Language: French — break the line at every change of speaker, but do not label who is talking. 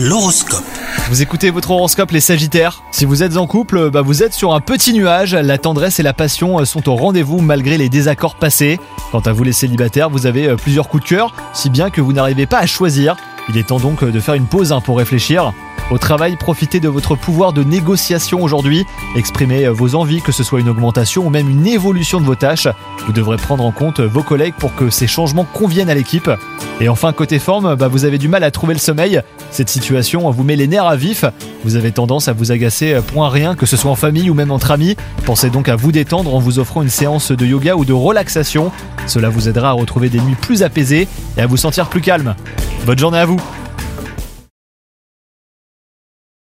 L'horoscope.
Vous écoutez votre horoscope les Sagittaires Si vous êtes en couple, bah vous êtes sur un petit nuage, la tendresse et la passion sont au rendez-vous malgré les désaccords passés. Quant à vous les célibataires, vous avez euh, plusieurs coups de cœur, si bien que vous n'arrivez pas à choisir. Il est temps donc de faire une pause hein, pour réfléchir. Au travail, profitez de votre pouvoir de négociation aujourd'hui. Exprimez euh, vos envies, que ce soit une augmentation ou même une évolution de vos tâches. Vous devrez prendre en compte vos collègues pour que ces changements conviennent à l'équipe. Et enfin, côté forme, bah, vous avez du mal à trouver le sommeil. Cette situation vous met les nerfs à vif. Vous avez tendance à vous agacer euh, point rien, que ce soit en famille ou même entre amis. Pensez donc à vous détendre en vous offrant une séance de yoga ou de relaxation. Cela vous aidera à retrouver des nuits plus apaisées et à vous sentir plus calme. Bonne journée à vous